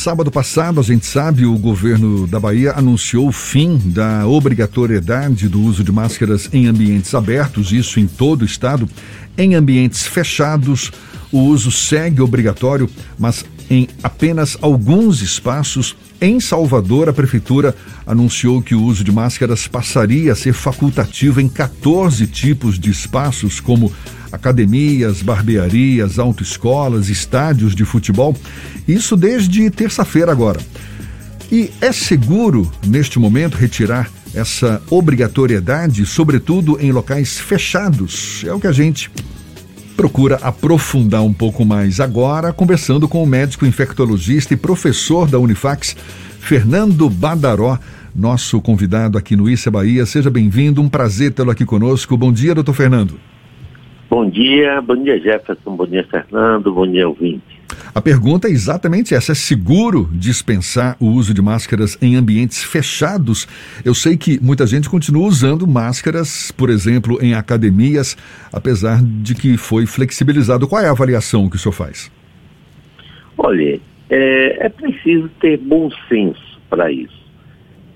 Sábado passado, a gente sabe, o governo da Bahia anunciou o fim da obrigatoriedade do uso de máscaras em ambientes abertos, isso em todo o estado. Em ambientes fechados, o uso segue obrigatório, mas em apenas alguns espaços. Em Salvador, a prefeitura anunciou que o uso de máscaras passaria a ser facultativo em 14 tipos de espaços, como academias, barbearias, autoescolas, estádios de futebol. Isso desde terça-feira agora. E é seguro, neste momento, retirar essa obrigatoriedade, sobretudo em locais fechados? É o que a gente procura aprofundar um pouco mais agora, conversando com o médico infectologista e professor da Unifax, Fernando Badaró, nosso convidado aqui no Issa Bahia. Seja bem-vindo, um prazer tê-lo aqui conosco. Bom dia, doutor Fernando. Bom dia, bom dia Jefferson, bom dia Fernando, bom dia ouvinte. A pergunta é exatamente essa: é seguro dispensar o uso de máscaras em ambientes fechados? Eu sei que muita gente continua usando máscaras, por exemplo, em academias, apesar de que foi flexibilizado. Qual é a avaliação que o senhor faz? Olha, é, é preciso ter bom senso para isso.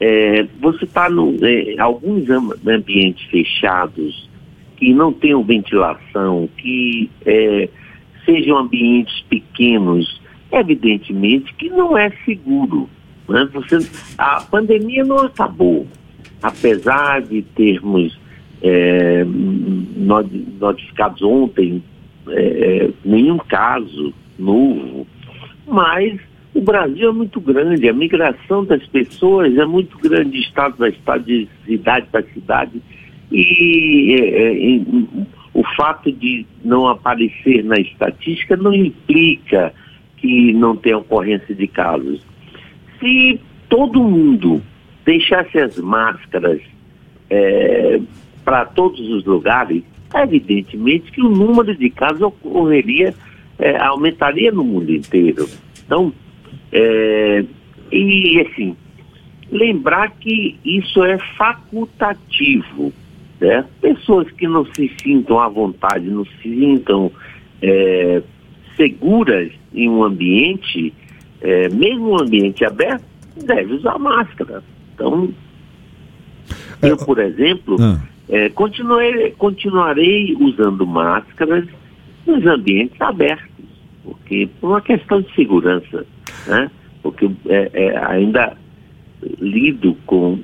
É, você está em é, alguns ambientes fechados que não tenham ventilação, que é, sejam ambientes pequenos, evidentemente que não é seguro. Né? Você, a pandemia não acabou, apesar de termos é, notificados ontem é, nenhum caso novo, mas o Brasil é muito grande, a migração das pessoas é muito grande de estado para estado, de cidade para cidade e, é, é, o fato de não aparecer na estatística não implica que não tenha ocorrência de casos. Se todo mundo deixasse as máscaras é, para todos os lugares, evidentemente que o número de casos ocorreria, é, aumentaria no mundo inteiro. Então, é, e assim, lembrar que isso é facultativo. Né? Pessoas que não se sintam à vontade, não se sintam é, seguras em um ambiente, é, mesmo um ambiente aberto, deve usar máscara. Então, é, eu, por exemplo, ah. é, continuarei, continuarei usando máscaras nos ambientes abertos, porque por uma questão de segurança, né? Porque é, é, ainda lido com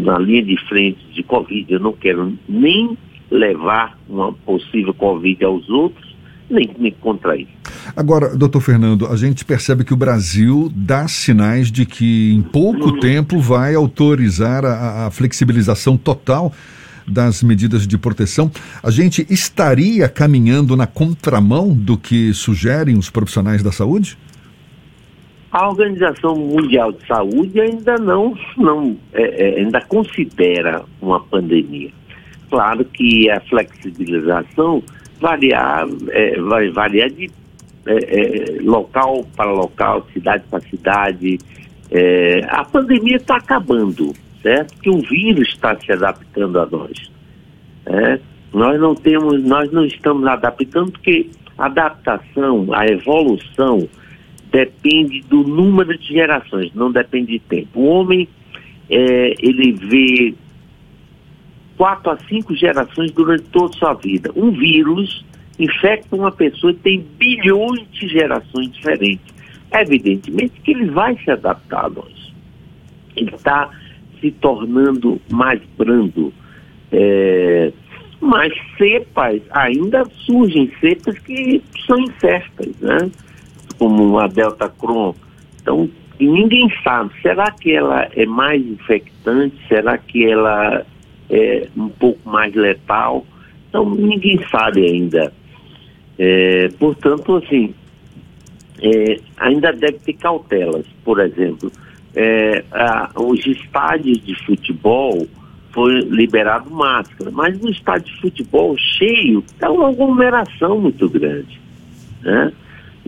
na linha de frente de Covid. Eu não quero nem levar uma possível Covid aos outros, nem me contrair. Agora, doutor Fernando, a gente percebe que o Brasil dá sinais de que em pouco uhum. tempo vai autorizar a, a flexibilização total das medidas de proteção. A gente estaria caminhando na contramão do que sugerem os profissionais da saúde? A Organização Mundial de Saúde ainda não, não é, é, ainda considera uma pandemia. Claro que a flexibilização variar, é, vai variar de é, é, local para local, cidade para cidade. É, a pandemia está acabando, certo? Que o vírus está se adaptando a nós. Nós não temos, nós não estamos adaptando porque a adaptação, a evolução depende do número de gerações, não depende de tempo. O homem, é, ele vê quatro a cinco gerações durante toda a sua vida. Um vírus infecta uma pessoa e tem bilhões de gerações diferentes. Evidentemente que ele vai se adaptar a nós. Ele está se tornando mais brando. É, mas cepas, ainda surgem cepas que são incertas, né? Como a Delta Cron. Então, ninguém sabe. Será que ela é mais infectante? Será que ela é um pouco mais letal? Então, ninguém sabe ainda. É, portanto, assim, é, ainda deve ter cautelas. Por exemplo, é, a, os estádios de futebol foi liberado máscara, mas no estádio de futebol cheio é uma aglomeração muito grande. Né?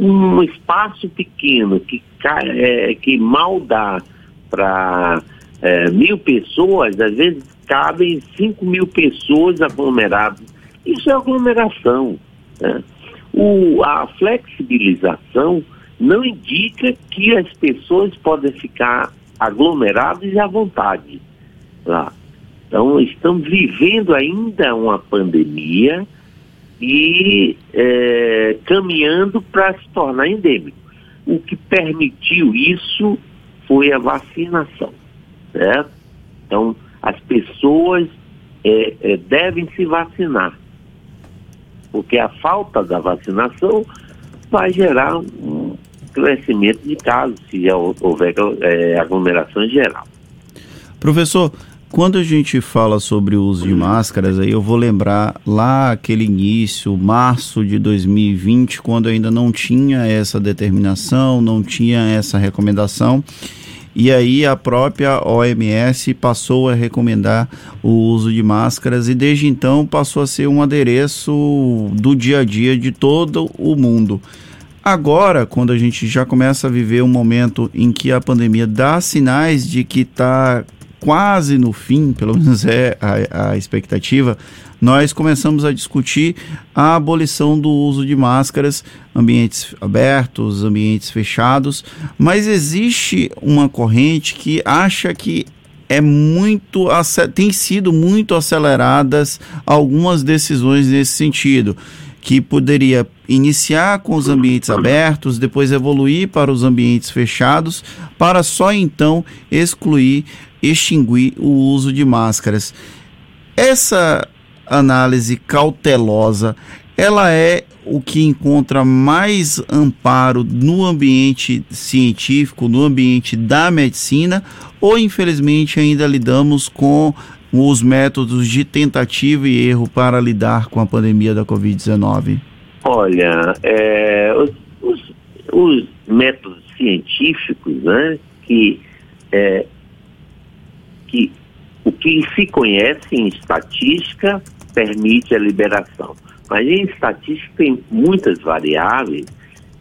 Um espaço pequeno que, é, que mal dá para é, mil pessoas, às vezes cabem cinco mil pessoas aglomeradas. Isso é aglomeração. Né? O, a flexibilização não indica que as pessoas podem ficar aglomeradas à vontade lá. Então, estamos vivendo ainda uma pandemia e é, caminhando para se tornar endêmico. O que permitiu isso foi a vacinação, certo? Então, as pessoas é, é, devem se vacinar, porque a falta da vacinação vai gerar um crescimento de casos se houver é, aglomeração geral. Professor, quando a gente fala sobre o uso de máscaras, aí eu vou lembrar lá aquele início, março de 2020, quando ainda não tinha essa determinação, não tinha essa recomendação. E aí a própria OMS passou a recomendar o uso de máscaras e desde então passou a ser um adereço do dia a dia de todo o mundo. Agora, quando a gente já começa a viver um momento em que a pandemia dá sinais de que está quase no fim, pelo menos é a, a expectativa, nós começamos a discutir a abolição do uso de máscaras, ambientes abertos, ambientes fechados, mas existe uma corrente que acha que é muito tem sido muito aceleradas algumas decisões nesse sentido que poderia iniciar com os ambientes abertos, depois evoluir para os ambientes fechados, para só então excluir, extinguir o uso de máscaras. Essa análise cautelosa, ela é o que encontra mais amparo no ambiente científico, no ambiente da medicina, ou infelizmente ainda lidamos com os métodos de tentativa e erro para lidar com a pandemia da Covid-19? Olha, é, os, os, os, métodos científicos, né, que, é, que o que se conhece em estatística permite a liberação. Mas em estatística tem muitas variáveis,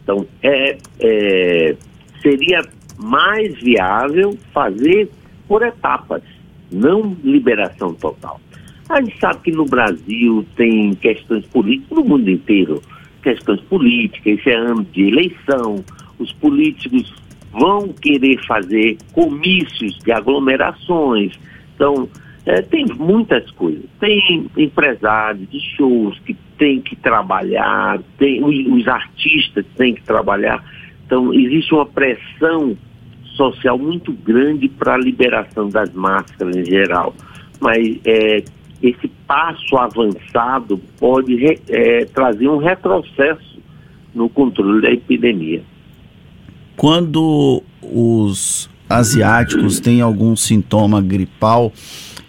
então é, é seria mais viável fazer por etapas não liberação total. A gente sabe que no Brasil tem questões políticas, no mundo inteiro, questões políticas, esse é ano de eleição, os políticos vão querer fazer comícios de aglomerações. Então, é, tem muitas coisas. Tem empresários de shows que têm que trabalhar, tem os, os artistas têm que trabalhar. Então, existe uma pressão social muito grande para a liberação das máscaras em geral. Mas é, esse passo avançado pode é, trazer um retrocesso no controle da epidemia. Quando os asiáticos têm algum sintoma gripal,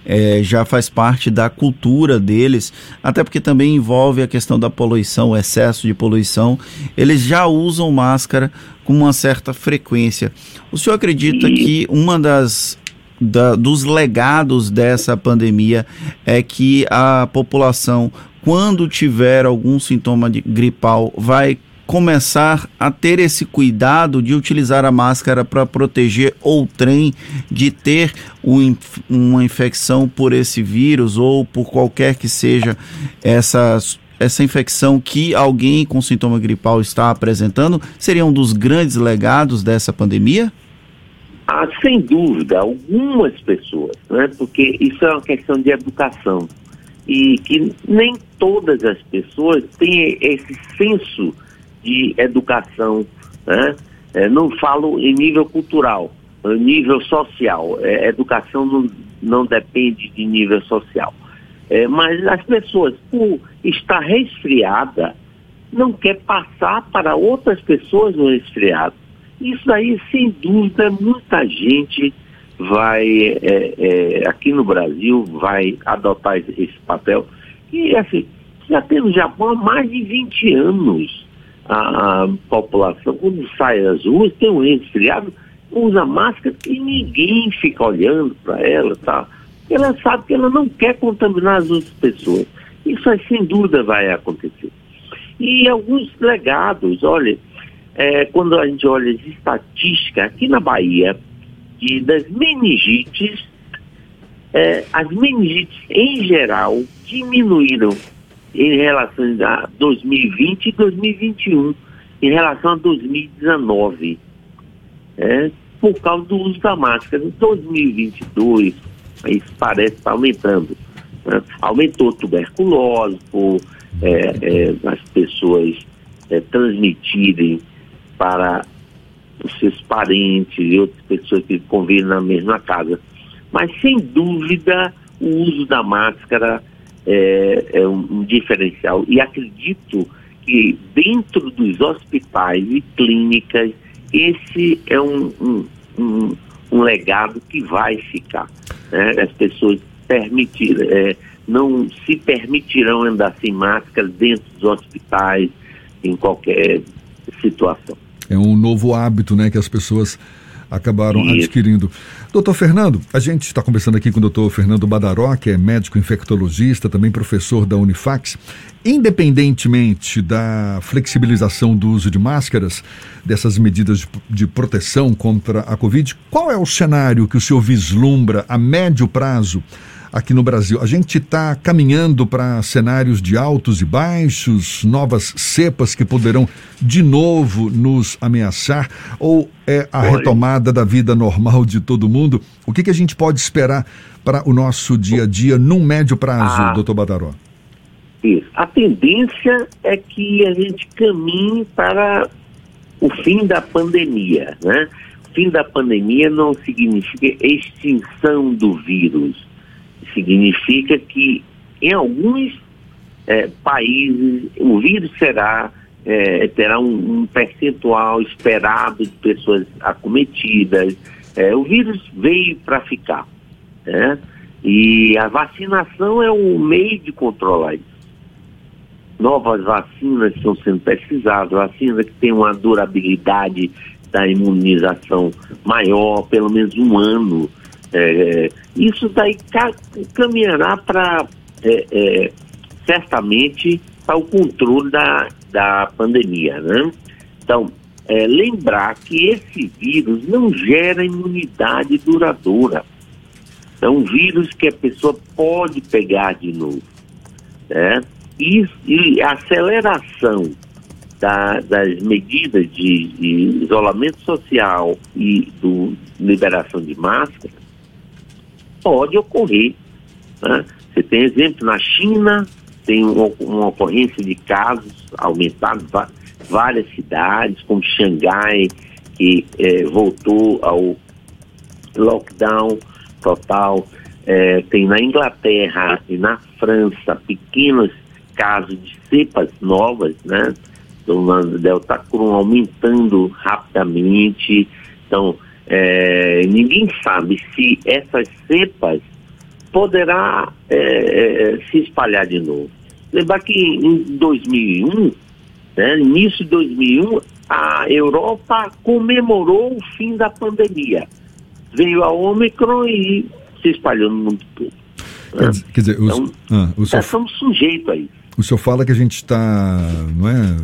é, já faz parte da cultura deles, até porque também envolve a questão da poluição, o excesso de poluição. Eles já usam máscara com uma certa frequência. O senhor acredita que uma das da, dos legados dessa pandemia é que a população, quando tiver algum sintoma de gripal, vai começar a ter esse cuidado de utilizar a máscara para proteger o trem de ter um, uma infecção por esse vírus ou por qualquer que seja essa, essa infecção que alguém com sintoma gripal está apresentando, seria um dos grandes legados dessa pandemia? Ah, sem dúvida, algumas pessoas, né? porque isso é uma questão de educação e que nem todas as pessoas têm esse senso de educação, né? É, não falo em nível cultural, em nível social. É, educação não, não depende de nível social. É, mas as pessoas, por estar resfriada, não quer passar para outras pessoas o resfriado. Isso aí, sem dúvida, muita gente vai, é, é, aqui no Brasil, vai adotar esse papel. E assim, já tem no Japão há mais de 20 anos a, a população, quando sai às ruas, tem um resfriado, usa máscara e ninguém fica olhando para ela, tá? Ela sabe que ela não quer contaminar as outras pessoas. Isso aí, sem dúvida vai acontecer. E alguns legados, olha, é, quando a gente olha as estatísticas aqui na Bahia, de, das meningites, é, as meningites em geral diminuíram em relação a 2020 e 2021. em relação a 2019, é, por causa do uso da máscara. Em 2022, isso parece estar aumentando. Né? Aumentou tuberculose, por é, é, as pessoas é, transmitirem para os seus parentes e outras pessoas que convivem na mesma casa. Mas, sem dúvida, o uso da máscara é, é um, um, diferencial. E acredito que dentro dos hospitais e clínicas, esse é um, um, um, um legado que vai ficar. Né? As pessoas permitir, é, não se permitirão andar sem máscara dentro dos hospitais, em qualquer situação. É um novo hábito né, que as pessoas acabaram Isso. adquirindo. Doutor Fernando, a gente está conversando aqui com o doutor Fernando Badaró, que é médico infectologista, também professor da Unifax. Independentemente da flexibilização do uso de máscaras, dessas medidas de, de proteção contra a Covid, qual é o cenário que o senhor vislumbra a médio prazo aqui no Brasil. A gente está caminhando para cenários de altos e baixos, novas cepas que poderão de novo nos ameaçar, ou é a retomada da vida normal de todo mundo? O que, que a gente pode esperar para o nosso dia a dia num médio prazo, ah, doutor Badaró? Isso. A tendência é que a gente caminhe para o fim da pandemia, né? O fim da pandemia não significa extinção do vírus significa que em alguns é, países o vírus será é, terá um, um, percentual esperado de pessoas acometidas. É, o vírus veio para ficar. Né? E a vacinação é um meio de controlar isso. Novas vacinas estão sendo pesquisadas, vacinas que têm uma durabilidade da imunização maior, pelo menos um ano. É, isso daí caminhará para, é, é, certamente, para o controle da, da pandemia, né? Então, é, lembrar que esse vírus não gera imunidade duradoura. É um vírus que a pessoa pode pegar de novo. Né? E, e a aceleração da, das medidas de, de, isolamento social e do liberação de máscara pode ocorrer. Né? Você tem exemplo na China, tem uma, uma ocorrência de casos aumentados, várias cidades, como Xangai, que é, voltou ao lockdown total. É, tem na Inglaterra e na França pequenos casos de cepas novas, né? Do Delta Crohn aumentando rapidamente. Então, é, ninguém sabe se essas cepas poderá é, é, se espalhar de novo. Lembrar que em 2001, né, início de 2001, a Europa comemorou o fim da pandemia. Veio a Omicron e se espalhou no mundo todo. Quer, né? quer dizer, então, ah, o senhor, somos sujeitos a isso. O senhor fala que a gente está, não é?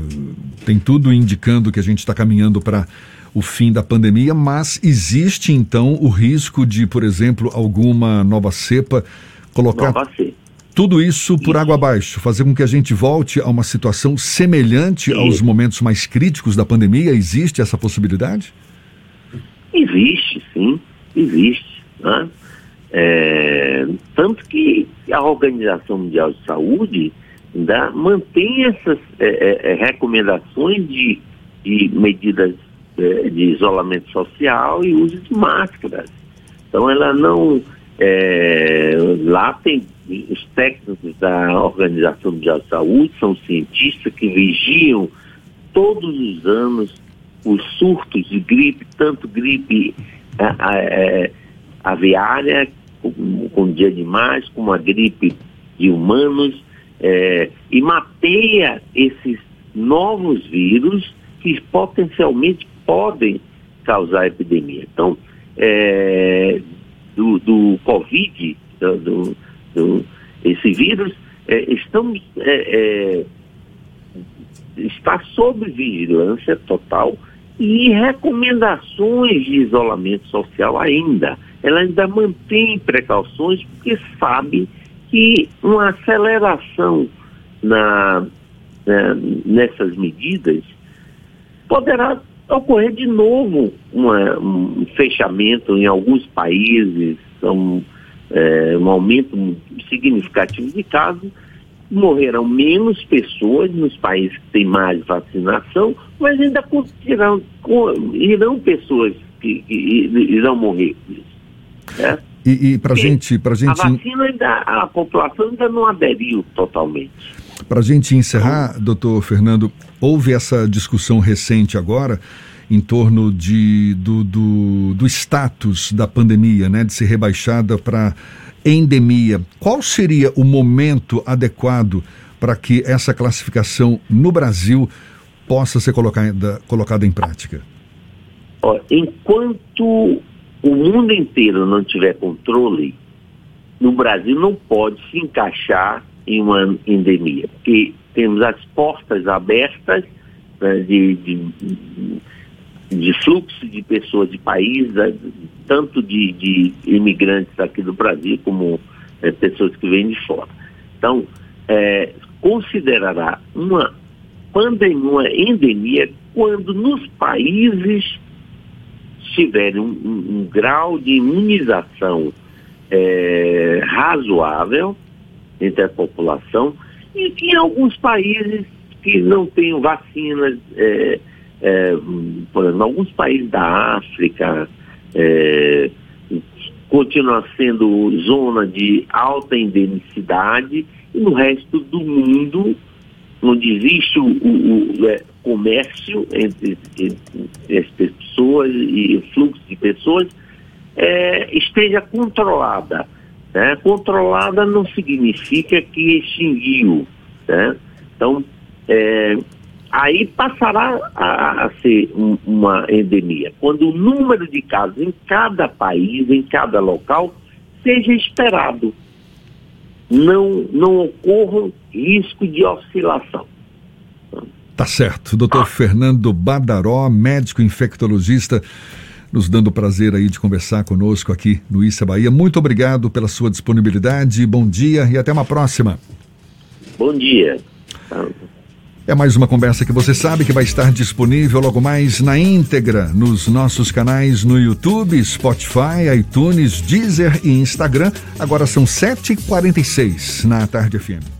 Tem tudo indicando que a gente está caminhando para o fim da pandemia, mas existe então o risco de, por exemplo, alguma nova cepa colocar nova cepa. tudo isso por isso. água abaixo, fazer com que a gente volte a uma situação semelhante isso. aos momentos mais críticos da pandemia? Existe essa possibilidade? Existe, sim, existe. Né? É, tanto que a Organização Mundial de Saúde ainda mantém essas é, é, é recomendações de, de medidas é, de isolamento social e uso de máscaras. Então ela não. É, lá tem os técnicos da Organização Mundial de Saúde, são cientistas que vigiam todos os anos os surtos de gripe, tanto gripe é, aviária, com, com de animais, como a gripe de humanos, é, e mapeia esses novos vírus que potencialmente podem causar epidemia. Então, é, do, do Covid, do, do, esse vírus, é, estamos, é, é, está sob vigilância total e recomendações de isolamento social ainda. Ela ainda mantém precauções porque sabe que uma aceleração na, na nessas medidas poderá ocorrer de novo uma, um fechamento em alguns países, um, é, um aumento significativo de casos, morrerão menos pessoas nos países que têm mais vacinação, mas ainda irão, irão pessoas que, que irão morrer. Né? E, e para gente, para gente, a vacina ainda, a população ainda não aderiu totalmente. Para a gente encerrar, doutor Fernando, houve essa discussão recente agora em torno de, do, do, do status da pandemia, né, de ser rebaixada para endemia. Qual seria o momento adequado para que essa classificação no Brasil possa ser colocada, colocada em prática? enquanto o mundo inteiro não tiver controle, no Brasil não pode se encaixar em uma endemia, porque temos as portas abertas né, de, de, de, fluxo de pessoas de país, né, tanto de, de, imigrantes aqui do Brasil como é, pessoas que vêm de fora. Então, é, considerará uma pandemia, uma endemia, quando nos países tiverem um, um, um grau de imunização é, razoável entre a população e que em alguns países que não têm vacinas, é, é, por exemplo, alguns países da África é, continua sendo zona de alta endemicidade e no resto do mundo, onde existe o, o, o é, comércio entre, entre, as pessoas e o fluxo de pessoas, é, esteja controlada. Né? Controlada não significa que extinguiu. Né? Então, é, aí passará a, a ser um, uma endemia. Quando o número de casos em cada país, em cada local, seja esperado. Não, não ocorra risco de oscilação. Tá certo. Doutor ah. Fernando Badaró, médico infectologista, nos dando o prazer aí de conversar conosco aqui no Issa Bahia. Muito obrigado pela sua disponibilidade, bom dia e até uma próxima. Bom dia. É mais uma conversa que você sabe que vai estar disponível logo mais na íntegra nos nossos canais no YouTube, Spotify, iTunes, Deezer e Instagram. Agora são 7h46 na Tarde FM.